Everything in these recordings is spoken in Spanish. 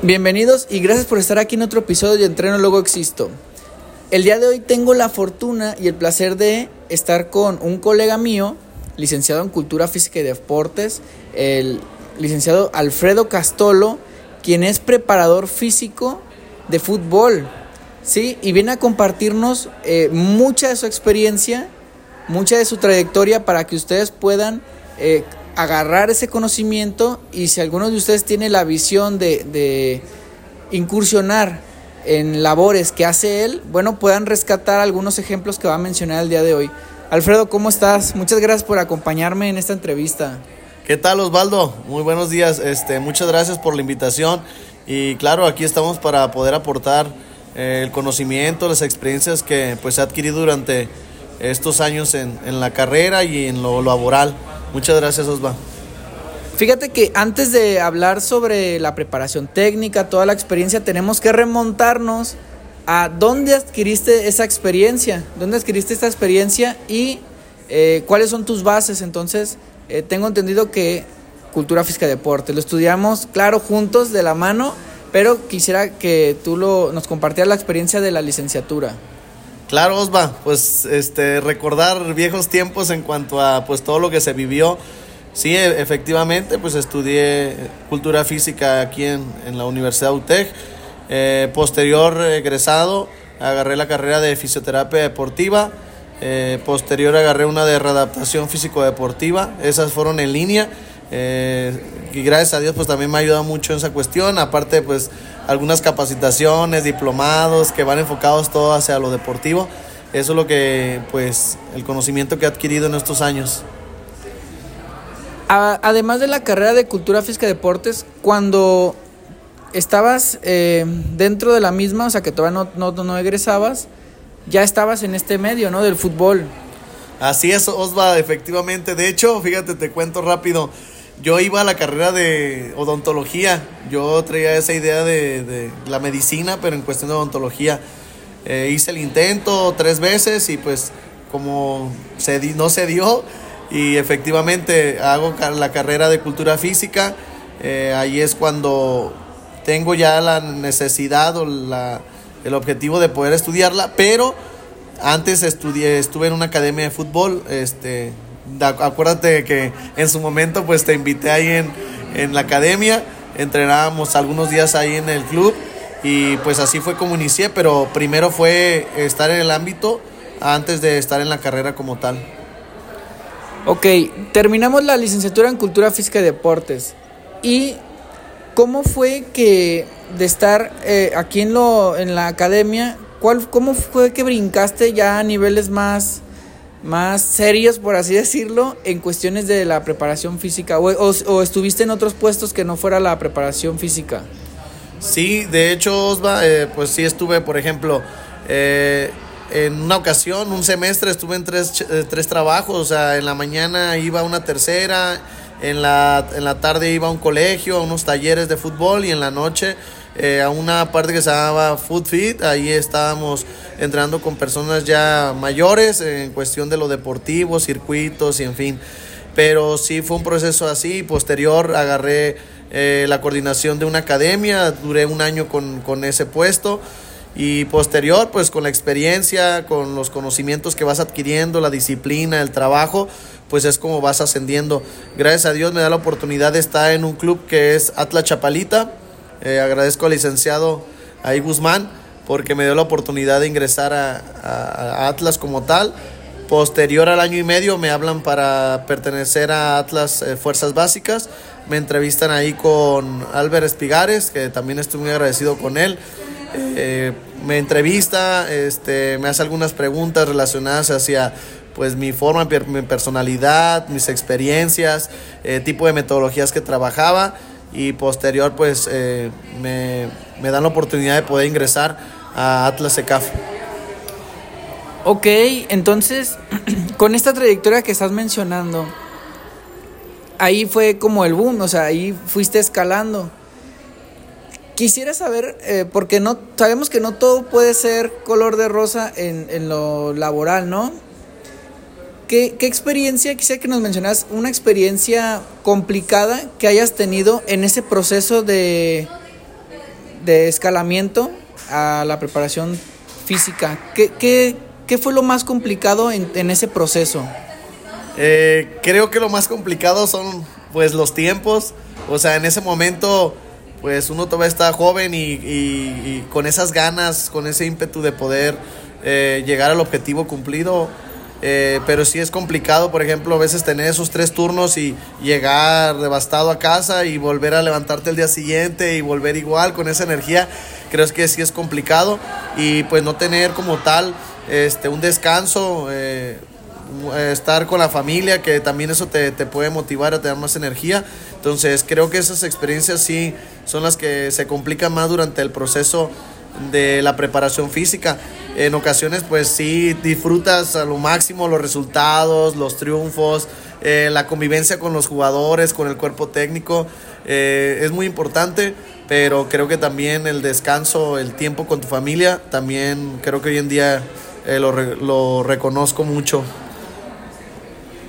Bienvenidos y gracias por estar aquí en otro episodio de Entreno Luego Existo. El día de hoy tengo la fortuna y el placer de estar con un colega mío, licenciado en Cultura Física y Deportes, el licenciado Alfredo Castolo, quien es preparador físico de fútbol. Sí, y viene a compartirnos eh, mucha de su experiencia, mucha de su trayectoria para que ustedes puedan eh, agarrar ese conocimiento y si alguno de ustedes tiene la visión de, incursionar en labores que hace él, bueno, puedan rescatar algunos ejemplos que va a mencionar el día de hoy. Alfredo, ¿cómo estás? Muchas gracias por acompañarme en esta entrevista. ¿Qué tal Osvaldo? Muy buenos días. Este, muchas gracias por la invitación y claro, aquí estamos para poder aportar eh, el conocimiento, las experiencias que pues he adquirido durante estos años en, en la carrera y en lo laboral. Muchas gracias, Osva. Fíjate que antes de hablar sobre la preparación técnica, toda la experiencia, tenemos que remontarnos a dónde adquiriste esa experiencia, dónde adquiriste esta experiencia y eh, cuáles son tus bases. Entonces, eh, tengo entendido que cultura física deporte, lo estudiamos, claro, juntos, de la mano, pero quisiera que tú lo, nos compartieras la experiencia de la licenciatura. Claro, Osva, pues este recordar viejos tiempos en cuanto a pues todo lo que se vivió. Sí, e, efectivamente, pues estudié cultura física aquí en, la Universidad UTEC. Eh, posterior egresado, agarré la carrera de fisioterapia deportiva. Eh, posterior agarré una de readaptación físico-deportiva. Esas fueron en línea. Eh, y gracias a Dios pues también me ha ayudado mucho en esa cuestión. Aparte pues algunas capacitaciones, diplomados que van enfocados todo hacia lo deportivo. Eso es lo que, pues, el conocimiento que he adquirido en estos años. Además de la carrera de Cultura Física y Deportes, cuando estabas eh, dentro de la misma, o sea que todavía no, no, no egresabas, ya estabas en este medio, ¿no? Del fútbol. Así es, Osva, efectivamente. De hecho, fíjate, te cuento rápido yo iba a la carrera de odontología. Yo traía esa idea de, la medicina, pero en cuestión de odontología. Eh, hice el intento tres veces y pues como se no se dio y efectivamente hago la carrera de cultura física. Eh, ahí es cuando tengo ya la necesidad o la, el objetivo de poder estudiarla, pero antes estudié, estuve en una academia de fútbol, este, acuérdate que en su momento pues te invité ahí en, en la academia, entrenábamos algunos días ahí en el club y pues así fue como inicié, pero primero fue estar en el ámbito antes de estar en la carrera como tal. Ok, terminamos la licenciatura en Cultura Física y Deportes. ¿Y cómo fue que de estar eh, aquí en, lo, en la academia, ¿cuál, cómo fue que brincaste ya a niveles más más serios, por así decirlo, en cuestiones de la preparación física? ¿O, estuviste en otros puestos que no fuera la preparación física? Sí, de hecho, Osva, eh, pues sí estuve, por ejemplo, eh, en una ocasión, un semestre, estuve en tres, eh, tres trabajos, o sea, en la mañana iba a una tercera, en la, en la tarde iba a un colegio, a unos talleres de fútbol y en la noche eh, a una parte que se llamaba Food Fit. Ahí estábamos entrenando con personas ya mayores en cuestión de lo deportivo, circuitos y en fin. Pero sí fue un proceso así. Posterior agarré eh, la coordinación de una academia, duré un año con, con ese puesto. Y posterior, pues con la experiencia, con los conocimientos que vas adquiriendo, la disciplina, el trabajo, pues es como vas ascendiendo. Gracias a Dios me da la oportunidad de estar en un club que es Atla Chapalita eh, agradezco al licenciado Ahí Guzmán porque me dio la oportunidad de ingresar a, Atlas como tal. Posterior al año y medio me hablan para pertenecer a Atlas eh, Fuerzas Básicas. Me entrevistan ahí con Álvaro Espigares, que también estoy muy agradecido con él. Eh, me entrevista, este, me hace algunas preguntas relacionadas hacia pues mi forma, mi personalidad, mis experiencias, tipo de metodologías que trabajaba y posterior pues eh, me, dan la oportunidad de poder ingresar a Atlas ECAF. Ok, entonces con esta trayectoria que estás mencionando, ahí fue como el boom, o sea, ahí fuiste escalando. Quisiera saber, eh, porque no sabemos que no todo puede ser color de rosa en, en lo laboral, ¿no? ¿Qué, experiencia, quisiera que nos mencionas una experiencia complicada que hayas tenido en ese proceso de, de escalamiento a la preparación física. ¿Qué, qué, qué fue lo más complicado en, en ese proceso? Eh, creo que lo más complicado son pues los tiempos. O sea, en ese momento pues uno todavía está joven y, y, y con esas ganas, con ese ímpetu de poder eh, llegar al objetivo cumplido. Eh, pero sí es complicado, por ejemplo, a veces tener esos tres turnos y llegar devastado a casa y volver a levantarte el día siguiente y volver igual con esa energía. Creo que sí es complicado y pues no tener como tal este, un descanso. Eh, estar con la familia, que también eso te, te, puede motivar a tener más energía. Entonces creo que esas experiencias sí son las que se complican más durante el proceso de la preparación física. En ocasiones pues sí disfrutas a lo máximo los resultados, los triunfos, eh, la convivencia con los jugadores, con el cuerpo técnico. Eh, es muy importante, pero creo que también el descanso, el tiempo con tu familia, también creo que hoy en día eh, lo, lo reconozco mucho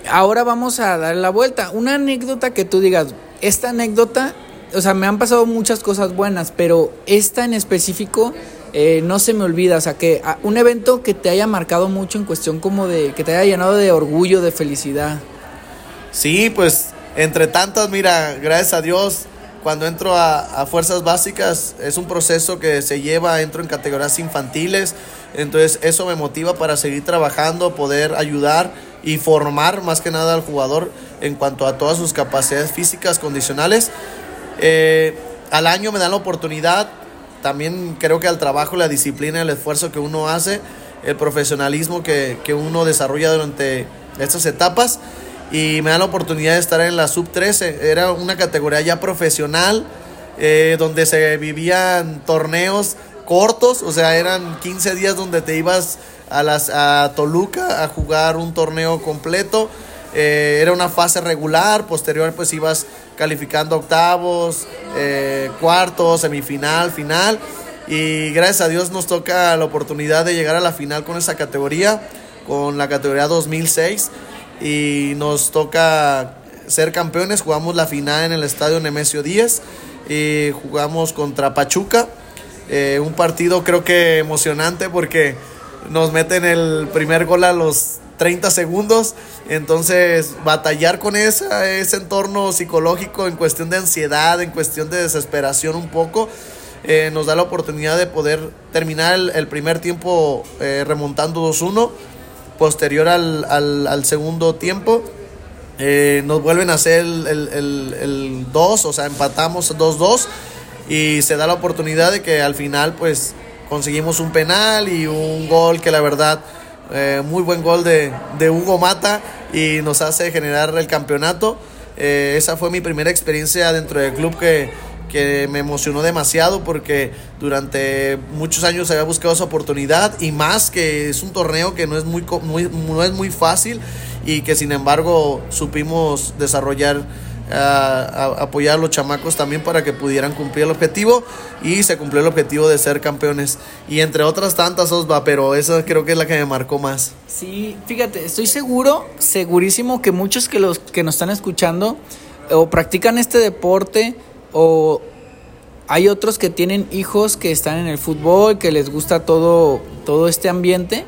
ahora vamos a dar la vuelta. Una anécdota que tú digas, esta anécdota, o sea, me han pasado muchas cosas buenas, pero esta en específico eh, no se me olvida. O sea, que a, un evento que te haya marcado mucho en cuestión como de, que te haya llenado de orgullo, de felicidad. Sí, pues entre tantas, mira, gracias a Dios, cuando entro a, a, fuerzas básicas es un proceso que se lleva, entro en categorías infantiles, entonces eso me motiva para seguir trabajando, poder ayudar y formar más que nada al jugador en cuanto a todas sus capacidades físicas, condicionales. Eh, al año me dan la oportunidad, también creo que al trabajo, la disciplina, el esfuerzo que uno hace, el profesionalismo que, que uno desarrolla durante estas etapas y me dan la oportunidad de estar en la sub 13. Era una categoría ya profesional eh, donde se vivían torneos cortos, o sea, eran 15 días donde te ibas a, las, a Toluca a jugar un torneo completo. Eh, era una fase regular, posterior pues ibas calificando octavos, eh, cuartos, semifinal, final. Y gracias a Dios nos toca la oportunidad de llegar a la final con esa categoría, con la categoría 2006. Y nos toca ser campeones, jugamos la final en el estadio Nemesio 10 y jugamos contra Pachuca. Eh, un partido creo que emocionante porque nos meten el primer gol a los 30 segundos. Entonces, batallar con esa, ese entorno psicológico en cuestión de ansiedad, en cuestión de desesperación un poco, eh, nos da la oportunidad de poder terminar el, el primer tiempo eh, remontando 2-1. Posterior al, al, segundo tiempo, eh, nos vuelven a hacer el 2, o sea, empatamos 2-2 y se da la oportunidad de que al final, pues, conseguimos un penal y un gol que la verdad, eh, muy buen gol de, de, Hugo Mata y nos hace generar el campeonato. Eh, esa fue mi primera experiencia dentro del club que, que me emocionó demasiado porque durante muchos años había buscado esa oportunidad y más que es un torneo que no es muy, no es muy fácil y que sin embargo supimos desarrollar a, apoyar a los chamacos también para que pudieran cumplir el objetivo y se cumplió el objetivo de ser campeones y entre otras tantas Osva, pero esa creo que es la que me marcó más. Sí, fíjate, estoy seguro, segurísimo que muchos que los que nos están escuchando o practican este deporte o hay otros que tienen hijos que están en el fútbol, que les gusta todo todo este ambiente.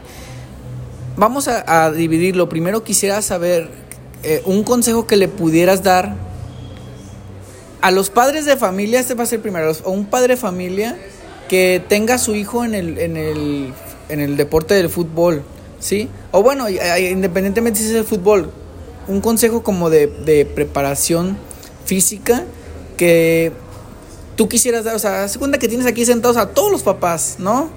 Vamos a, a dividirlo. Primero quisiera saber eh, un consejo que le pudieras dar a los padres de familia, este va a ser primero, o un padre de familia que tenga a su hijo en el, en el, en el deporte del fútbol, ¿sí? O bueno, independientemente si es el fútbol, un consejo como de, de preparación física que tú quisieras dar, o sea, segunda que tienes aquí sentados a todos los papás, ¿no?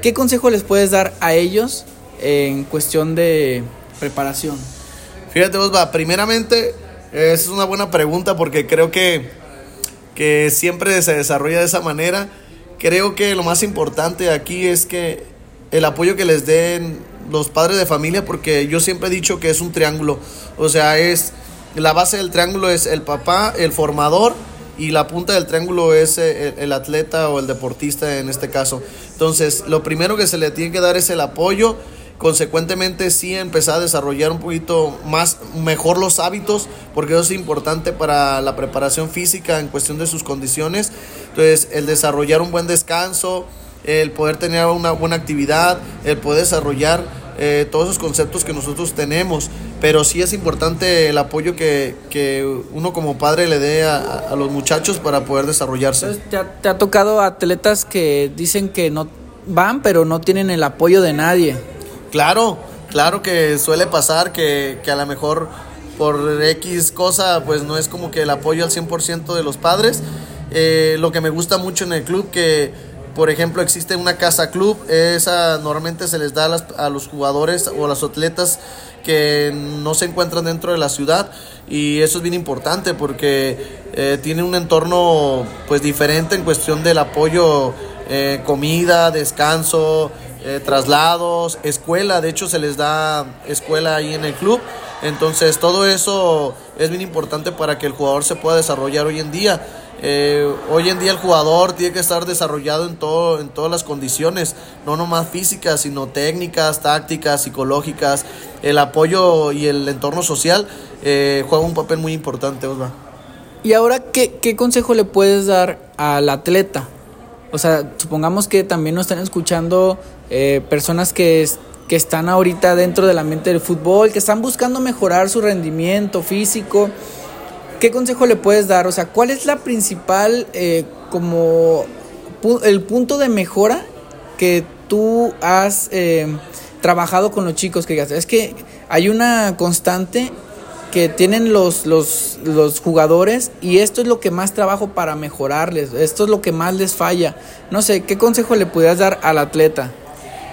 ¿Qué consejo les puedes dar a ellos en cuestión de preparación? Fíjate, Osva, primeramente, esa es una buena pregunta porque creo que que siempre se desarrolla de esa manera. Creo que lo más importante aquí es que el apoyo que les den los padres de familia, porque yo siempre he dicho que es un triángulo, o sea, es la base del triángulo es el papá, el formador y la punta del triángulo es el, el atleta o el deportista en este caso. Entonces, lo primero que se le tiene que dar es el apoyo consecuentemente sí empezar a desarrollar un poquito más mejor los hábitos porque eso es importante para la preparación física en cuestión de sus condiciones. Entonces el desarrollar un buen descanso el poder tener una buena actividad el poder desarrollar eh, todos esos conceptos que nosotros tenemos. Pero sí es importante el apoyo que, que uno como padre le dé a, a, los muchachos para poder desarrollarse. ¿te, ha, te ha tocado atletas que dicen que no van pero no tienen el apoyo de nadie Claro, claro que suele pasar que, a lo mejor por X cosa pues no es como que el apoyo al 100% de los padres. Eh, lo que me gusta mucho en el club que por ejemplo existe una casa club, esa normalmente se les da a, las, a los jugadores o a los atletas que no se encuentran dentro de la ciudad y eso es bien importante porque eh, tiene un entorno pues diferente en cuestión del apoyo eh, comida, descanso, eh, traslados, escuela, de hecho se les da escuela ahí en el club. Entonces todo eso es bien importante para que el jugador se pueda desarrollar hoy en día. Eh, hoy en día el jugador tiene que estar desarrollado en, todo, en todas las condiciones, no nomás físicas, sino técnicas, tácticas, psicológicas. El apoyo y el entorno social eh, juega un papel muy importante, Osva. ¿Y ahora qué, qué consejo le puedes dar al atleta? O sea, supongamos que también nos están escuchando eh, personas que, que están ahorita dentro del ambiente del fútbol, que están buscando mejorar su rendimiento físico. ¿Qué consejo le puedes dar? O sea, ¿cuál es la principal, eh, como el punto de mejora que tú has eh, trabajado con los chicos? Que es que hay una constante que tienen los, los, los jugadores y esto es lo que más trabajo para mejorarles, esto es lo que más les falla. No sé, ¿qué consejo le pudieras dar al atleta?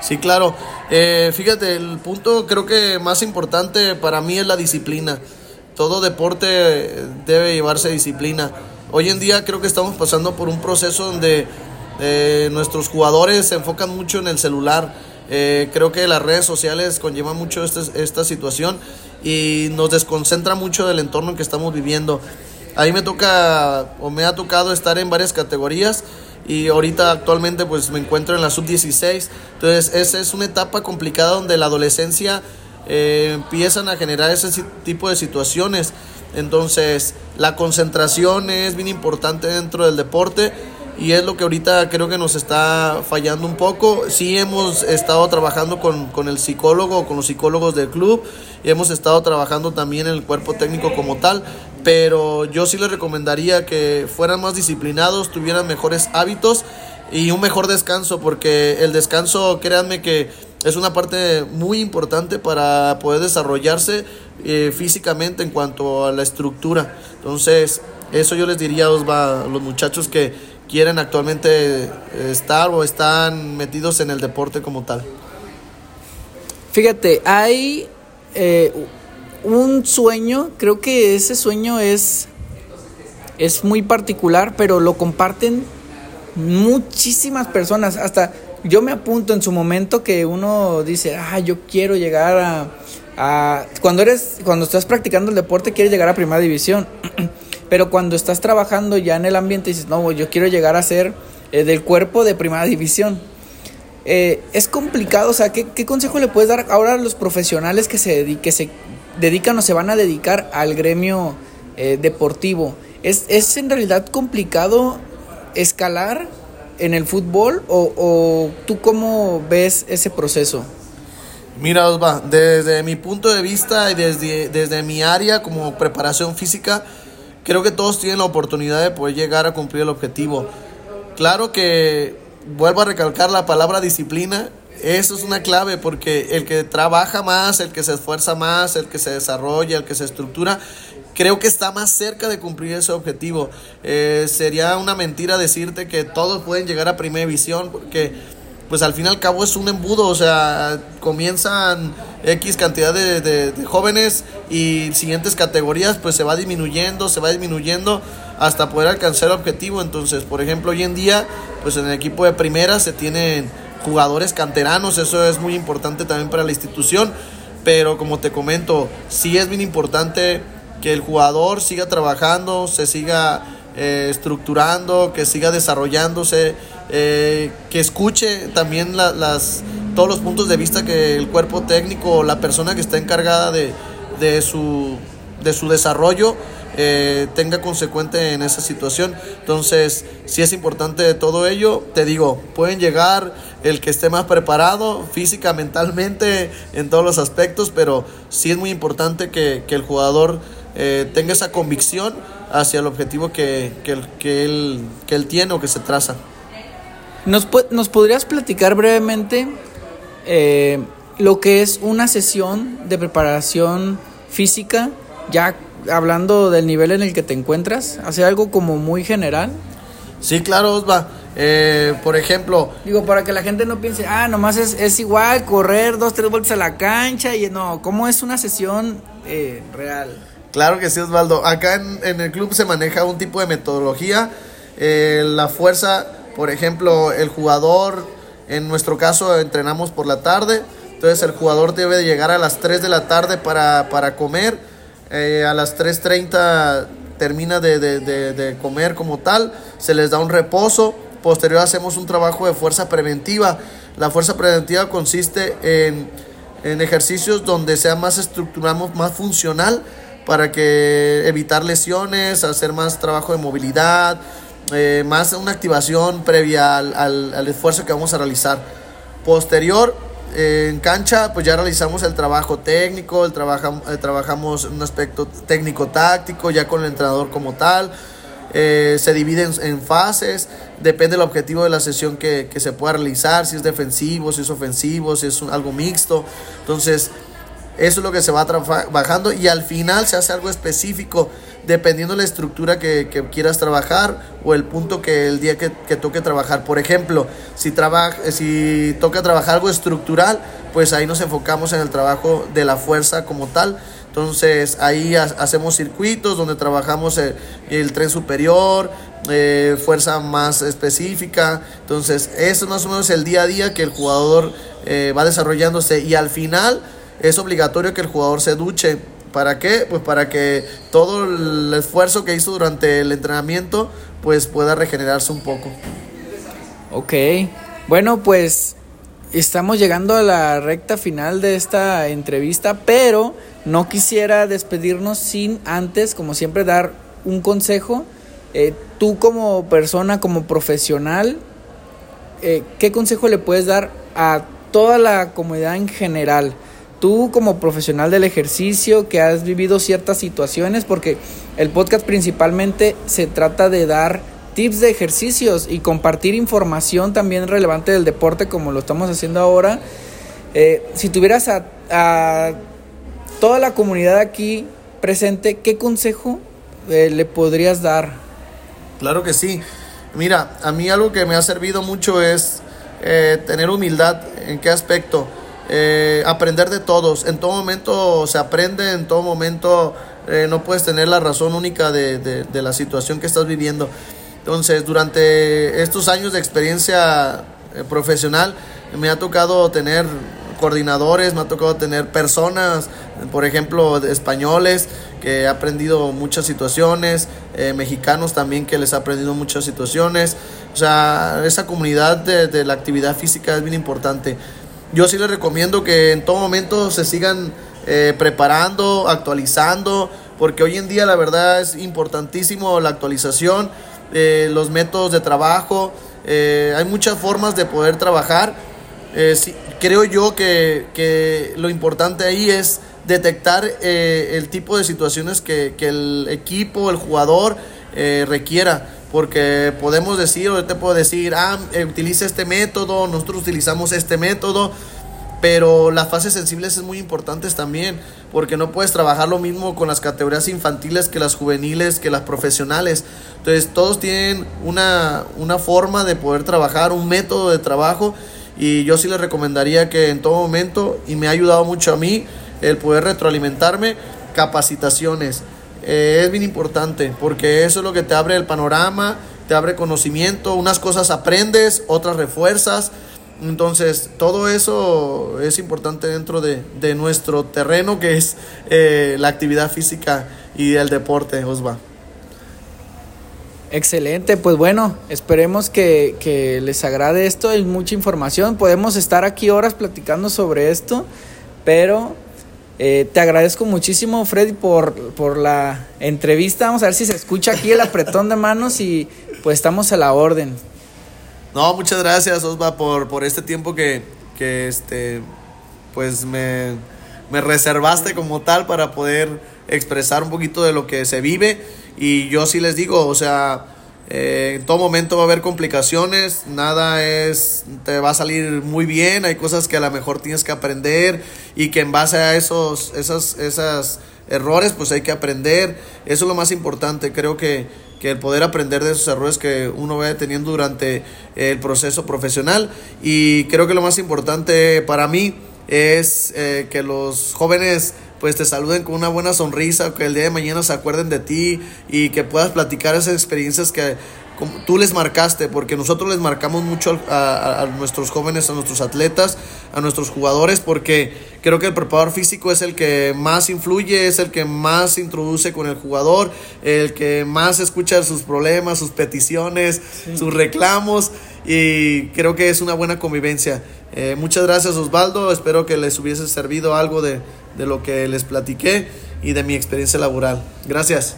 Sí, claro. Eh, fíjate, el punto creo que más importante para mí es la disciplina. Todo deporte debe llevarse disciplina. Hoy en día creo que estamos pasando por un proceso donde eh, nuestros jugadores se enfocan mucho en el celular. Eh, creo que las redes sociales conllevan mucho esta, esta situación y nos desconcentra mucho del entorno en que estamos viviendo. Ahí me toca o me ha tocado estar en varias categorías y ahorita actualmente pues me encuentro en la sub-16. Entonces esa es una etapa complicada donde la adolescencia eh, empiezan a generar ese tipo de situaciones. Entonces la concentración es bien importante dentro del deporte y es lo que ahorita creo que nos está fallando un poco. Sí hemos estado trabajando con, con, el psicólogo, con los psicólogos del club y hemos estado trabajando también en el cuerpo técnico como tal, pero yo sí les recomendaría que fueran más disciplinados, tuvieran mejores hábitos y un mejor descanso, porque el descanso, créanme que es una parte muy importante para poder desarrollarse eh, físicamente en cuanto a la estructura. Entonces, eso yo les diría a los muchachos que quieren actualmente estar o están metidos en el deporte como tal. Fíjate, hay eh, un sueño, creo que ese sueño es, es muy particular, pero lo comparten muchísimas personas. Hasta yo me apunto en su momento que uno dice, ah, yo quiero llegar a, a... Cuando eres, cuando estás practicando el deporte, quieres llegar a primera división. Pero cuando estás trabajando ya en el ambiente dices, no, yo quiero llegar a ser eh, del cuerpo de primera división. Eh, es complicado, o sea, ¿qué, ¿qué, consejo le puedes dar ahora a los profesionales que se, que se dedican o se van a dedicar al gremio eh, deportivo? ¿Es, ¿Es en realidad complicado escalar en el fútbol o, o tú cómo ves ese proceso? Mira, Osva, desde mi punto de vista y desde, desde mi área como preparación física, creo que todos tienen la oportunidad de poder llegar a cumplir el objetivo. Claro que vuelvo a recalcar la palabra disciplina. Eso es una clave porque el que trabaja más, el que se esfuerza más, el que se desarrolla, el que se estructura, creo que está más cerca de cumplir ese objetivo. Eh, sería una mentira decirte que todos pueden llegar a primera división porque pues al fin y al cabo es un embudo, o sea, comienzan X cantidad de, de, jóvenes y siguientes categorías pues se va disminuyendo, se va disminuyendo hasta poder alcanzar el objetivo. Entonces, por ejemplo, hoy en día pues en el equipo de primera se tienen jugadores canteranos, eso es muy importante también para la institución, pero como te comento, sí es bien importante que el jugador siga trabajando, se siga eh, estructurando, que siga desarrollándose, eh, que escuche también la, las, todos los puntos de vista que el cuerpo técnico o la persona que está encargada de, de, su, de su desarrollo eh, tenga consecuente en esa situación. Entonces, si es importante todo ello. Te digo, pueden llegar el que esté más preparado física, mentalmente, en todos los aspectos, pero sí es muy importante que, el jugador eh, tenga esa convicción hacia el objetivo que, que, él, que él tiene o que se traza. ¿Nos, nos podrías platicar brevemente eh, lo que es una sesión de preparación física, ya hablando del nivel en el que te encuentras? ¿Hace algo como muy general? Sí, claro, Osva. Eh, por ejemplo. Digo, para que la gente no piense, ah, nomás es, es igual correr dos, tres vueltas a la cancha y no, ¿cómo es una sesión eh, real? Claro que sí, Osvaldo. Acá en, en, el club se maneja un tipo de metodología. Eh, la fuerza, por ejemplo, el jugador, en nuestro caso entrenamos por la tarde, entonces el jugador debe de llegar a las 3 de la tarde para, para comer. a las 3.30 termina de, de, de, comer como tal, se les da un reposo, posterior hacemos un trabajo de fuerza preventiva. La fuerza preventiva consiste en, en ejercicios donde sea más estructuramos, más funcional para que evitar lesiones, hacer más trabajo de movilidad, eh, más una activación previa al, al, esfuerzo que vamos a realizar. Posterior, en cancha, pues ya realizamos el trabajo técnico, el trabaja, eh, trabajamos un aspecto técnico-táctico, ya con el entrenador como tal. Eh, se dividen en, fases, depende del objetivo de la sesión que, que, se pueda realizar, si es defensivo, si es ofensivo, si es algo mixto. Entonces, eso es lo que se va trabajando y al final se hace algo específico dependiendo de la estructura que, quieras trabajar o el punto que el día que, toque trabajar. Por ejemplo, si, toca trabajar algo estructural, pues ahí nos enfocamos en el trabajo de la fuerza como tal. Entonces ahí hacemos circuitos donde trabajamos el, tren superior, eh, fuerza más específica. Entonces eso es más o menos el día a día que el jugador eh, va desarrollándose y al final es obligatorio que el jugador se duche. ¿Para qué? Pues para que todo el esfuerzo que hizo durante el entrenamiento pues pueda regenerarse un poco. Ok, bueno pues estamos llegando a la recta final de esta entrevista, pero no quisiera despedirnos sin antes, como siempre, dar un consejo. Eh, tú como persona, como profesional, eh, ¿qué consejo le puedes dar a toda la comunidad en general? Tú como profesional del ejercicio que has vivido ciertas situaciones, porque el podcast principalmente se trata de dar tips de ejercicios y compartir información también relevante del deporte como lo estamos haciendo ahora. Eh, si tuvieras a, toda la comunidad aquí presente, ¿qué consejo eh, le podrías dar? Claro que sí. Mira, a mí algo que me ha servido mucho es eh, tener humildad. ¿En qué aspecto? Eh, aprender de todos. En todo momento se aprende, en todo momento eh, no puedes tener la razón única de, de, la situación que estás viviendo. Entonces, durante estos años de experiencia eh, profesional, me ha tocado tener coordinadores, me ha tocado tener personas, por ejemplo, españoles, que he aprendido muchas situaciones, mexicanos también que les ha aprendido muchas situaciones. O sea, esa comunidad de, de la actividad física es bien importante yo sí les recomiendo que en todo momento se sigan eh, preparando, actualizando, porque hoy en día la verdad es importantísimo la actualización, eh, los métodos de trabajo, eh, hay muchas formas de poder trabajar. creo yo que, que, lo importante ahí es detectar el tipo de situaciones que, que el equipo, el jugador requiera porque podemos decir, o te puedo decir, ah, eh, utiliza este método, nosotros utilizamos este método, pero las fases sensibles es muy importantes también, porque no puedes trabajar lo mismo con las categorías infantiles que las juveniles, que las profesionales. Entonces, todos tienen una, una forma de poder trabajar, un método de trabajo, y yo sí les recomendaría que en todo momento, y me ha ayudado mucho a mí, el poder retroalimentarme, capacitaciones eh, es bien importante porque eso es lo que te abre el panorama, te abre conocimiento, unas cosas aprendes, otras refuerzas. Entonces, todo eso es importante dentro de, de nuestro terreno que es eh, la actividad física y el deporte, Osva. Excelente, pues bueno, esperemos que, que les agrade esto, hay mucha información, podemos estar aquí horas platicando sobre esto, pero eh, te agradezco muchísimo, Freddy, por, por la entrevista. Vamos a ver si se escucha aquí el apretón de manos y pues estamos a la orden. No, muchas gracias, Osva, por, por este tiempo que, que este, pues me, me reservaste como tal para poder expresar un poquito de lo que se vive. Y yo sí les digo, o sea, eh, en todo momento va a haber complicaciones, nada es, te va a salir muy bien, hay cosas que a lo mejor tienes que aprender y que en base a esos, esas, esas errores pues hay que aprender. Eso es lo más importante, creo que, que el poder aprender de esos errores que uno va teniendo durante el proceso profesional y creo que lo más importante para mí es eh, que los jóvenes pues te saluden con una buena sonrisa, que el día de mañana se acuerden de ti y que puedas platicar esas experiencias que tú les marcaste, porque nosotros les marcamos mucho a, nuestros jóvenes, a nuestros atletas, a nuestros jugadores, porque creo que el preparador físico es el que más influye, es el que más introduce con el jugador, el que más escucha sus problemas, sus peticiones, sus reclamos, y creo que es una buena convivencia. Eh, muchas gracias Osvaldo, espero que les hubiese servido algo de, de lo que les platiqué y de mi experiencia laboral. Gracias.